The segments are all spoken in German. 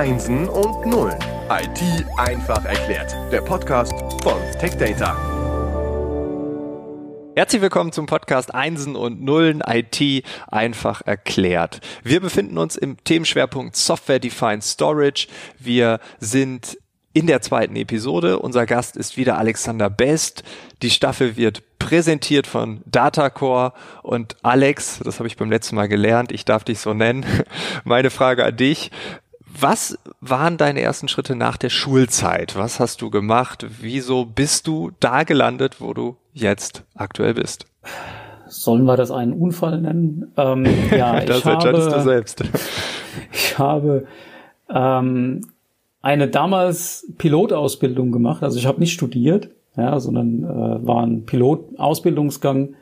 Einsen und Nullen. IT einfach erklärt. Der Podcast von TechData. Herzlich willkommen zum Podcast Einsen und Nullen IT einfach erklärt. Wir befinden uns im Themenschwerpunkt Software Defined Storage. Wir sind in der zweiten Episode. Unser Gast ist wieder Alexander Best. Die Staffel wird präsentiert von Datacore und Alex, das habe ich beim letzten Mal gelernt, ich darf dich so nennen. Meine Frage an dich. Was waren deine ersten Schritte nach der Schulzeit? Was hast du gemacht? Wieso bist du da gelandet, wo du jetzt aktuell bist? Sollen wir das einen Unfall nennen? Ähm, ja, das ich entscheidest habe, du selbst. Ich habe ähm, eine damals Pilotausbildung gemacht. Also ich habe nicht studiert, ja, sondern äh, war ein Pilotausbildungsgang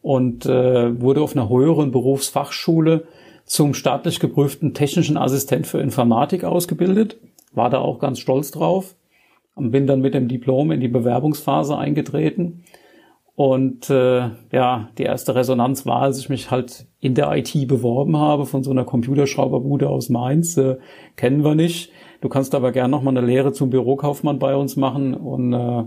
und äh, wurde auf einer höheren Berufsfachschule zum staatlich geprüften technischen Assistent für Informatik ausgebildet. War da auch ganz stolz drauf. Und bin dann mit dem Diplom in die Bewerbungsphase eingetreten. Und äh, ja, die erste Resonanz war, als ich mich halt in der IT beworben habe von so einer Computerschrauberbude aus Mainz. Äh, kennen wir nicht. Du kannst aber gern noch mal eine Lehre zum Bürokaufmann bei uns machen. Und äh,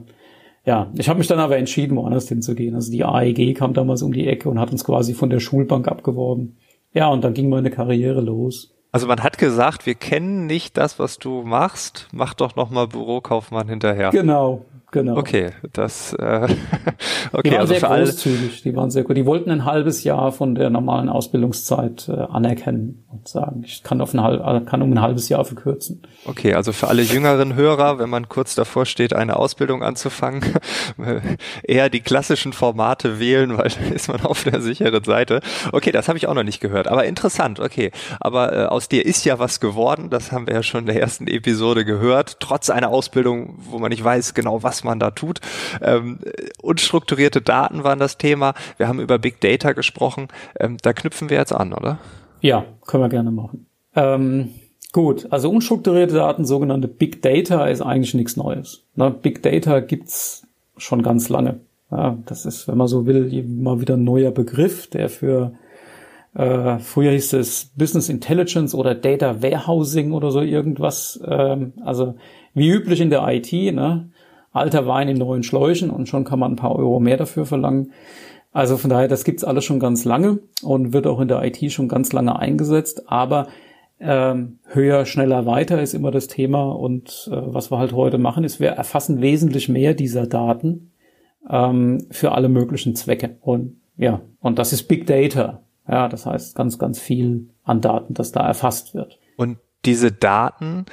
ja, ich habe mich dann aber entschieden, woanders hinzugehen. Also die AEG kam damals um die Ecke und hat uns quasi von der Schulbank abgeworben. Ja, und dann ging meine Karriere los. Also man hat gesagt, wir kennen nicht das, was du machst. Mach doch noch mal Bürokaufmann hinterher. Genau, Genau. Okay, das äh, okay, die waren also sehr großzügig, die waren sehr gut. Die wollten ein halbes Jahr von der normalen Ausbildungszeit äh, anerkennen und sagen, ich kann auf ein halb, äh, kann um ein halbes Jahr verkürzen. Okay, also für alle jüngeren Hörer, wenn man kurz davor steht, eine Ausbildung anzufangen, eher die klassischen Formate wählen, weil dann ist man auf der sicheren Seite. Okay, das habe ich auch noch nicht gehört, aber interessant. Okay, aber äh, aus dir ist ja was geworden, das haben wir ja schon in der ersten Episode gehört, trotz einer Ausbildung, wo man nicht weiß genau, was man da tut. Ähm, unstrukturierte Daten waren das Thema. Wir haben über Big Data gesprochen. Ähm, da knüpfen wir jetzt an, oder? Ja, können wir gerne machen. Ähm, gut, also unstrukturierte Daten, sogenannte Big Data, ist eigentlich nichts Neues. Ne? Big Data gibt's schon ganz lange. Ja, das ist, wenn man so will, immer wieder ein neuer Begriff, der für äh, früher hieß es Business Intelligence oder Data Warehousing oder so irgendwas. Ähm, also wie üblich in der IT, ne? Alter Wein in neuen Schläuchen und schon kann man ein paar Euro mehr dafür verlangen. Also von daher, das gibt's alles schon ganz lange und wird auch in der IT schon ganz lange eingesetzt, aber ähm, höher, schneller, weiter ist immer das Thema und äh, was wir halt heute machen, ist, wir erfassen wesentlich mehr dieser Daten ähm, für alle möglichen Zwecke und ja, und das ist Big Data. Ja, das heißt ganz, ganz viel an Daten, das da erfasst wird. Und diese Daten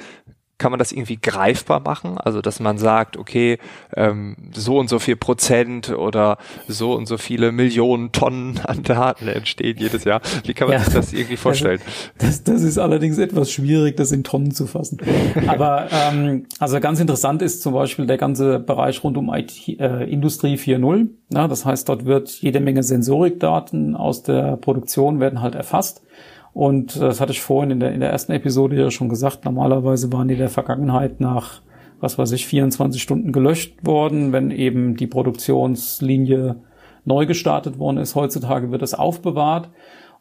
kann man das irgendwie greifbar machen? Also, dass man sagt, okay, ähm, so und so viel Prozent oder so und so viele Millionen Tonnen an Daten entstehen jedes Jahr. Wie kann man ja, sich das irgendwie vorstellen? Also, das, das ist allerdings etwas schwierig, das in Tonnen zu fassen. Aber ähm, also ganz interessant ist zum Beispiel der ganze Bereich rund um IT, äh, Industrie 4.0. Ja, das heißt, dort wird jede Menge Sensorikdaten aus der Produktion werden halt erfasst und äh, das hatte ich vorhin in der, in der ersten Episode ja schon gesagt. Normalerweise waren die in der Vergangenheit nach, was weiß ich, 24 Stunden gelöscht worden, wenn eben die Produktionslinie neu gestartet worden ist. Heutzutage wird es aufbewahrt.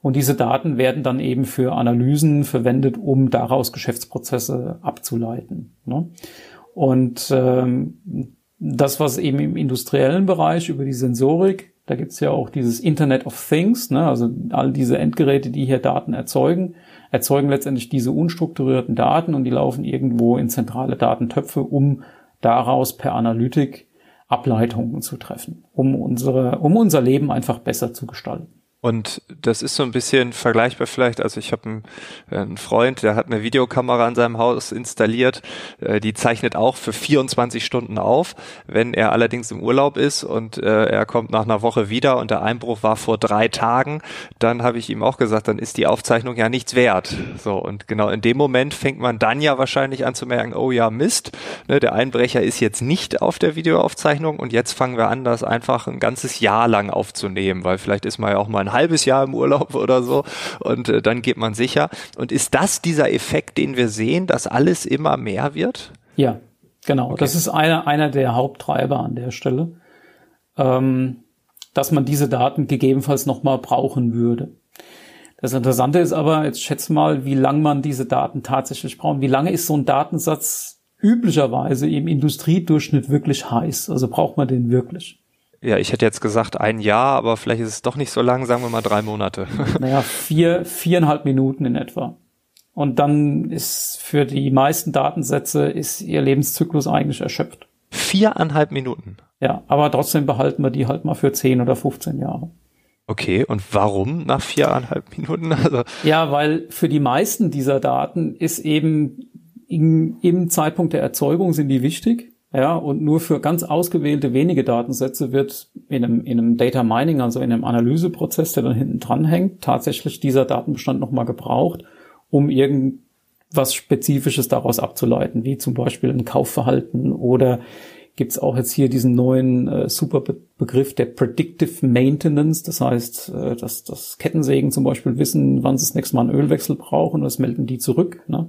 Und diese Daten werden dann eben für Analysen verwendet, um daraus Geschäftsprozesse abzuleiten. Ne? Und ähm, das, was eben im industriellen Bereich über die Sensorik da gibt's ja auch dieses Internet of Things, ne? also all diese Endgeräte, die hier Daten erzeugen, erzeugen letztendlich diese unstrukturierten Daten und die laufen irgendwo in zentrale Datentöpfe, um daraus per Analytik Ableitungen zu treffen, um unsere, um unser Leben einfach besser zu gestalten. Und das ist so ein bisschen vergleichbar vielleicht. Also ich habe einen, einen, Freund, der hat eine Videokamera in seinem Haus installiert. Äh, die zeichnet auch für 24 Stunden auf. Wenn er allerdings im Urlaub ist und äh, er kommt nach einer Woche wieder und der Einbruch war vor drei Tagen, dann habe ich ihm auch gesagt, dann ist die Aufzeichnung ja nichts wert. So und genau in dem Moment fängt man dann ja wahrscheinlich an zu merken, oh ja Mist, ne, der Einbrecher ist jetzt nicht auf der Videoaufzeichnung und jetzt fangen wir an, das einfach ein ganzes Jahr lang aufzunehmen, weil vielleicht ist man ja auch mal ein halbes Jahr im Urlaub oder so und äh, dann geht man sicher. Und ist das dieser Effekt, den wir sehen, dass alles immer mehr wird? Ja, genau. Okay. Das ist einer, einer der Haupttreiber an der Stelle, ähm, dass man diese Daten gegebenenfalls nochmal brauchen würde. Das Interessante ist aber, jetzt schätze mal, wie lang man diese Daten tatsächlich braucht. Wie lange ist so ein Datensatz üblicherweise im Industriedurchschnitt wirklich heiß? Also braucht man den wirklich? Ja, ich hätte jetzt gesagt ein Jahr, aber vielleicht ist es doch nicht so lang, sagen wir mal drei Monate. Naja, vier, viereinhalb Minuten in etwa. Und dann ist für die meisten Datensätze ist ihr Lebenszyklus eigentlich erschöpft. Viereinhalb Minuten? Ja, aber trotzdem behalten wir die halt mal für zehn oder 15 Jahre. Okay, und warum nach viereinhalb Minuten? Also ja, weil für die meisten dieser Daten ist eben im, im Zeitpunkt der Erzeugung sind die wichtig. Ja, und nur für ganz ausgewählte wenige Datensätze wird in einem, in einem Data Mining, also in einem Analyseprozess, der dann hinten dran hängt, tatsächlich dieser Datenbestand nochmal gebraucht, um irgendwas Spezifisches daraus abzuleiten, wie zum Beispiel ein Kaufverhalten oder gibt's auch jetzt hier diesen neuen äh, super Begriff der Predictive Maintenance. Das heißt, äh, dass, dass Kettensägen zum Beispiel wissen, wann sie das nächste Mal einen Ölwechsel brauchen und das melden die zurück. Ne?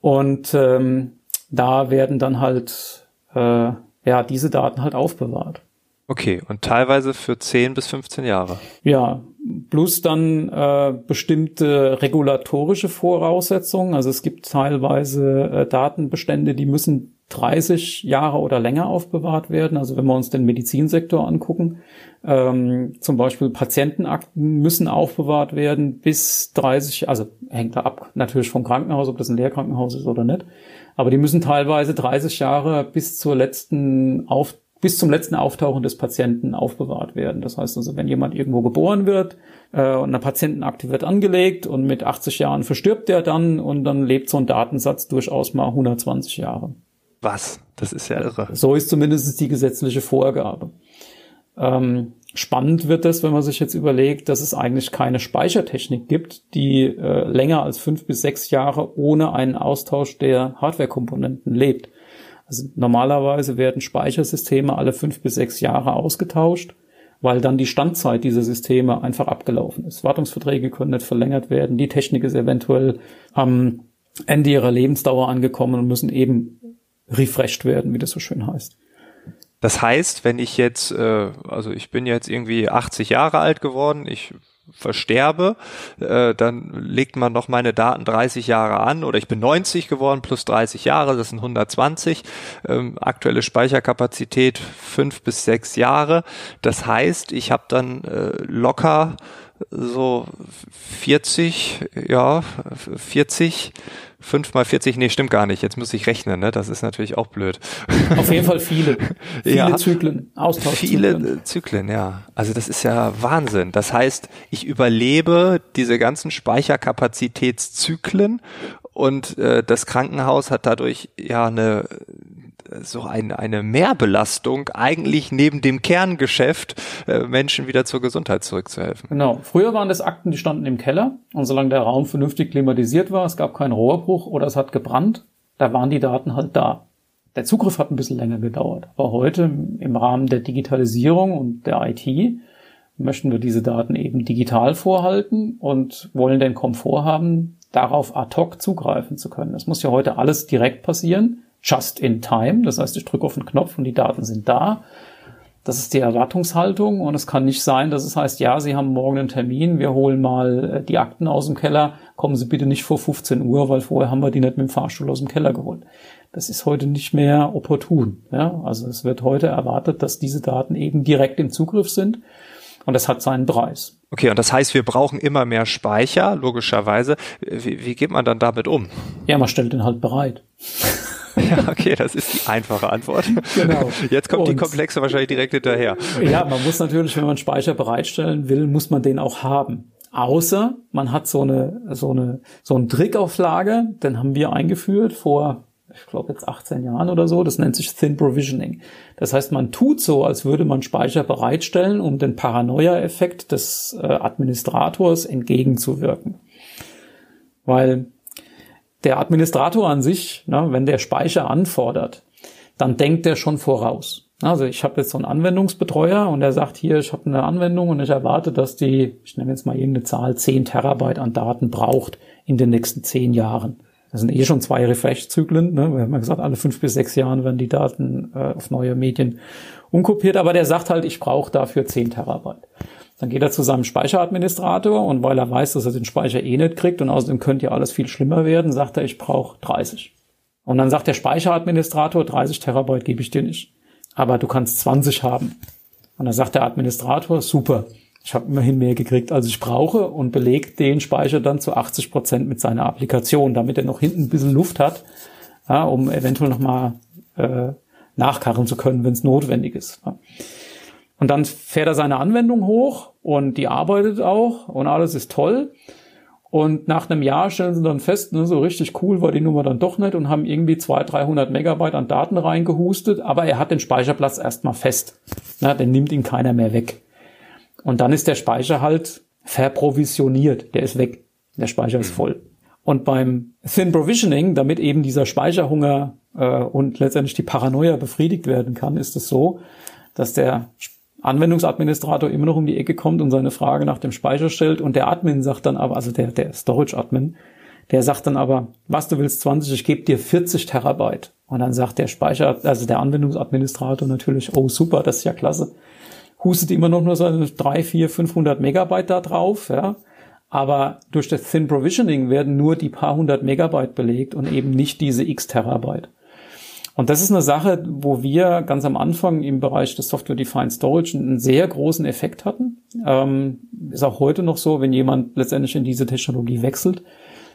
Und ähm, da werden dann halt äh, ja diese Daten halt aufbewahrt. Okay, und teilweise für 10 bis 15 Jahre. Ja, plus dann äh, bestimmte regulatorische Voraussetzungen. Also es gibt teilweise äh, Datenbestände, die müssen 30 Jahre oder länger aufbewahrt werden. Also wenn wir uns den Medizinsektor angucken, ähm, zum Beispiel Patientenakten müssen aufbewahrt werden bis 30, also hängt da ab natürlich vom Krankenhaus, ob das ein Lehrkrankenhaus ist oder nicht. Aber die müssen teilweise 30 Jahre bis zur letzten auf, bis zum letzten Auftauchen des Patienten aufbewahrt werden. Das heißt also, wenn jemand irgendwo geboren wird äh, und eine Patientenakte wird angelegt und mit 80 Jahren verstirbt er dann und dann lebt so ein Datensatz durchaus mal 120 Jahre. Was? Das ist ja irre. So ist zumindest die gesetzliche Vorgabe. Ähm, spannend wird es, wenn man sich jetzt überlegt, dass es eigentlich keine Speichertechnik gibt, die äh, länger als fünf bis sechs Jahre ohne einen Austausch der Hardwarekomponenten lebt. Also normalerweise werden Speichersysteme alle fünf bis sechs Jahre ausgetauscht, weil dann die Standzeit dieser Systeme einfach abgelaufen ist. Wartungsverträge können nicht verlängert werden, die Technik ist eventuell am Ende ihrer Lebensdauer angekommen und müssen eben refreshed werden, wie das so schön heißt. Das heißt, wenn ich jetzt, äh, also ich bin jetzt irgendwie 80 Jahre alt geworden, ich versterbe, äh, dann legt man noch meine Daten 30 Jahre an oder ich bin 90 geworden plus 30 Jahre, das sind 120. Ähm, aktuelle Speicherkapazität fünf bis sechs Jahre. Das heißt, ich habe dann äh, locker so 40, ja, 40 5 mal 40, nee, stimmt gar nicht. Jetzt muss ich rechnen, ne? Das ist natürlich auch blöd. Auf jeden Fall viele. Viele ja, Zyklen, Austauschzyklen. Viele Zyklen, ja. Also das ist ja Wahnsinn. Das heißt, ich überlebe diese ganzen Speicherkapazitätszyklen und äh, das Krankenhaus hat dadurch ja eine so ein, eine Mehrbelastung eigentlich neben dem Kerngeschäft äh, Menschen wieder zur Gesundheit zurückzuhelfen. Genau. Früher waren das Akten, die standen im Keller und solange der Raum vernünftig klimatisiert war, es gab keinen Rohrbruch oder es hat gebrannt, da waren die Daten halt da. Der Zugriff hat ein bisschen länger gedauert. Aber heute im Rahmen der Digitalisierung und der IT möchten wir diese Daten eben digital vorhalten und wollen den Komfort haben, darauf ad hoc zugreifen zu können. Das muss ja heute alles direkt passieren just in time. Das heißt, ich drücke auf den Knopf und die Daten sind da. Das ist die Erwartungshaltung und es kann nicht sein, dass es heißt, ja, Sie haben morgen einen Termin, wir holen mal äh, die Akten aus dem Keller, kommen Sie bitte nicht vor 15 Uhr, weil vorher haben wir die nicht mit dem Fahrstuhl aus dem Keller geholt. Das ist heute nicht mehr opportun. Ja? Also es wird heute erwartet, dass diese Daten eben direkt im Zugriff sind und das hat seinen Preis. Okay, und das heißt, wir brauchen immer mehr Speicher, logischerweise. Wie, wie geht man dann damit um? Ja, man stellt den halt bereit. Ja, okay, das ist die einfache Antwort. Genau. Jetzt kommt und, die komplexe wahrscheinlich direkt hinterher. Ja, man muss natürlich, wenn man Speicher bereitstellen will, muss man den auch haben. Außer man hat so eine, so eine, so einen Trick auf Lager, den haben wir eingeführt vor, ich glaube jetzt 18 Jahren oder so. Das nennt sich Thin Provisioning. Das heißt, man tut so, als würde man Speicher bereitstellen, um den Paranoia-Effekt des äh, Administrators entgegenzuwirken. Weil der Administrator an sich, ne, wenn der Speicher anfordert, dann denkt er schon voraus. Also ich habe jetzt so einen Anwendungsbetreuer und der sagt hier, ich habe eine Anwendung und ich erwarte, dass die, ich nehme jetzt mal irgendeine Zahl, 10 Terabyte an Daten braucht in den nächsten 10 Jahren. Das sind eh schon zwei Refresh-Zyklen. Ne? Wir haben ja gesagt, alle fünf bis sechs Jahren werden die Daten äh, auf neue Medien umkopiert. Aber der sagt halt, ich brauche dafür 10 Terabyte. Dann geht er zu seinem Speicheradministrator und weil er weiß, dass er den Speicher eh nicht kriegt und außerdem könnte ja alles viel schlimmer werden, sagt er, ich brauche 30. Und dann sagt der Speicheradministrator, 30 Terabyte gebe ich dir nicht. Aber du kannst 20 haben. Und dann sagt der Administrator, super, ich habe immerhin mehr gekriegt, als ich brauche und belegt den Speicher dann zu 80 Prozent mit seiner Applikation, damit er noch hinten ein bisschen Luft hat, ja, um eventuell nochmal äh, nachkarren zu können, wenn es notwendig ist. Ja. Und dann fährt er seine Anwendung hoch und die arbeitet auch und alles ist toll. Und nach einem Jahr stellen sie dann fest, ne, so richtig cool war die Nummer dann doch nicht und haben irgendwie 200, 300 Megabyte an Daten reingehustet, aber er hat den Speicherplatz erstmal fest. Na, den nimmt ihn keiner mehr weg. Und dann ist der Speicher halt verprovisioniert, der ist weg. Der Speicher ist mhm. voll. Und beim Thin Provisioning, damit eben dieser Speicherhunger äh, und letztendlich die Paranoia befriedigt werden kann, ist es so, dass der Anwendungsadministrator immer noch um die Ecke kommt und seine Frage nach dem Speicher stellt und der Admin sagt dann aber, also der, der Storage-Admin, der sagt dann aber, was du willst 20, ich gebe dir 40 Terabyte. Und dann sagt der Speicher, also der Anwendungsadministrator natürlich, oh super, das ist ja klasse. Hustet immer noch nur seine 3, 4, 500 Megabyte da drauf, ja. Aber durch das Thin Provisioning werden nur die paar hundert Megabyte belegt und eben nicht diese x Terabyte. Und das ist eine Sache, wo wir ganz am Anfang im Bereich des Software-Defined Storage einen sehr großen Effekt hatten. Ähm, ist auch heute noch so, wenn jemand letztendlich in diese Technologie wechselt,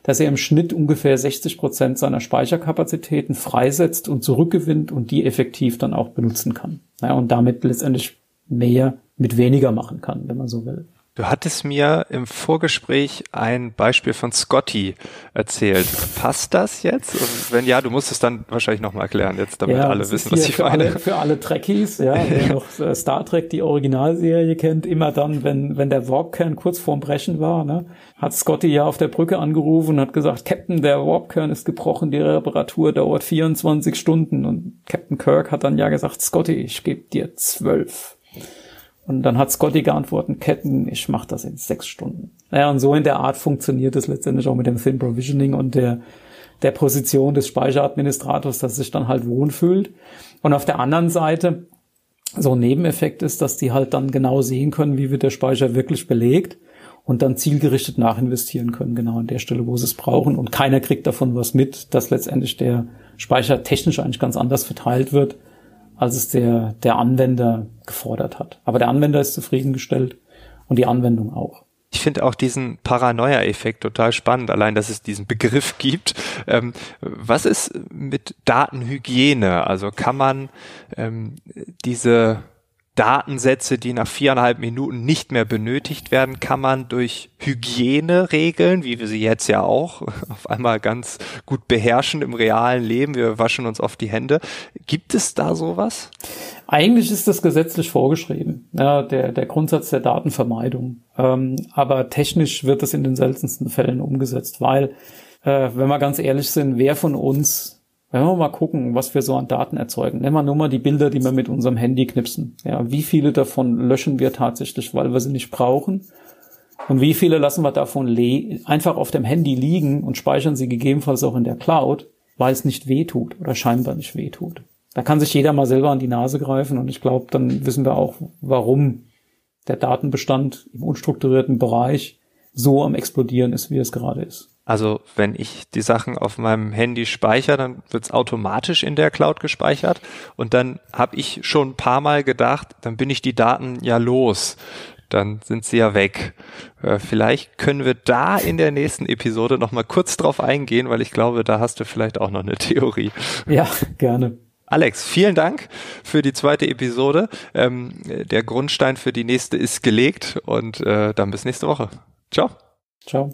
dass er im Schnitt ungefähr 60 Prozent seiner Speicherkapazitäten freisetzt und zurückgewinnt und die effektiv dann auch benutzen kann. Ja, und damit letztendlich mehr mit weniger machen kann, wenn man so will. Du hattest mir im Vorgespräch ein Beispiel von Scotty erzählt. Passt das jetzt? Und wenn ja, du musst es dann wahrscheinlich nochmal erklären, jetzt damit ja, alle wissen, was ich für meine. Alle, für alle Trekkies, ja, wer noch äh, Star Trek, die Originalserie kennt, immer dann, wenn, wenn der Warpkern kurz vorm Brechen war, ne, hat Scotty ja auf der Brücke angerufen und hat gesagt, Captain, der Warpkern ist gebrochen, die Reparatur dauert 24 Stunden. Und Captain Kirk hat dann ja gesagt, Scotty, ich gebe dir zwölf. Und dann hat Scotty geantwortet, Ketten, ich mache das in sechs Stunden. Naja, und so in der Art funktioniert es letztendlich auch mit dem Thin Provisioning und der, der Position des Speicheradministrators, dass sich dann halt wohlfühlt. Und auf der anderen Seite, so ein Nebeneffekt ist, dass die halt dann genau sehen können, wie wird der Speicher wirklich belegt und dann zielgerichtet nachinvestieren können, genau an der Stelle, wo sie es brauchen. Und keiner kriegt davon was mit, dass letztendlich der Speicher technisch eigentlich ganz anders verteilt wird als es der, der Anwender gefordert hat. Aber der Anwender ist zufriedengestellt und die Anwendung auch. Ich finde auch diesen Paranoia-Effekt total spannend, allein dass es diesen Begriff gibt. Ähm, was ist mit Datenhygiene? Also kann man ähm, diese Datensätze, die nach viereinhalb Minuten nicht mehr benötigt werden, kann man durch Hygieneregeln, wie wir sie jetzt ja auch auf einmal ganz gut beherrschen im realen Leben, wir waschen uns oft die Hände. Gibt es da sowas? Eigentlich ist das gesetzlich vorgeschrieben, ja, der, der Grundsatz der Datenvermeidung. Ähm, aber technisch wird das in den seltensten Fällen umgesetzt, weil, äh, wenn wir ganz ehrlich sind, wer von uns wenn wir mal gucken, was wir so an Daten erzeugen. Nehmen wir nur mal die Bilder, die wir mit unserem Handy knipsen. Ja, wie viele davon löschen wir tatsächlich, weil wir sie nicht brauchen? Und wie viele lassen wir davon einfach auf dem Handy liegen und speichern sie gegebenenfalls auch in der Cloud, weil es nicht wehtut oder scheinbar nicht wehtut? Da kann sich jeder mal selber an die Nase greifen und ich glaube, dann wissen wir auch, warum der Datenbestand im unstrukturierten Bereich so am explodieren ist, wie es gerade ist. Also wenn ich die Sachen auf meinem Handy speichere, dann wird's automatisch in der Cloud gespeichert und dann habe ich schon ein paar Mal gedacht, dann bin ich die Daten ja los. Dann sind sie ja weg. Äh, vielleicht können wir da in der nächsten Episode noch mal kurz drauf eingehen, weil ich glaube, da hast du vielleicht auch noch eine Theorie. Ja, gerne. Alex, vielen Dank für die zweite Episode. Ähm, der Grundstein für die nächste ist gelegt und äh, dann bis nächste Woche. Ciao. Ciao.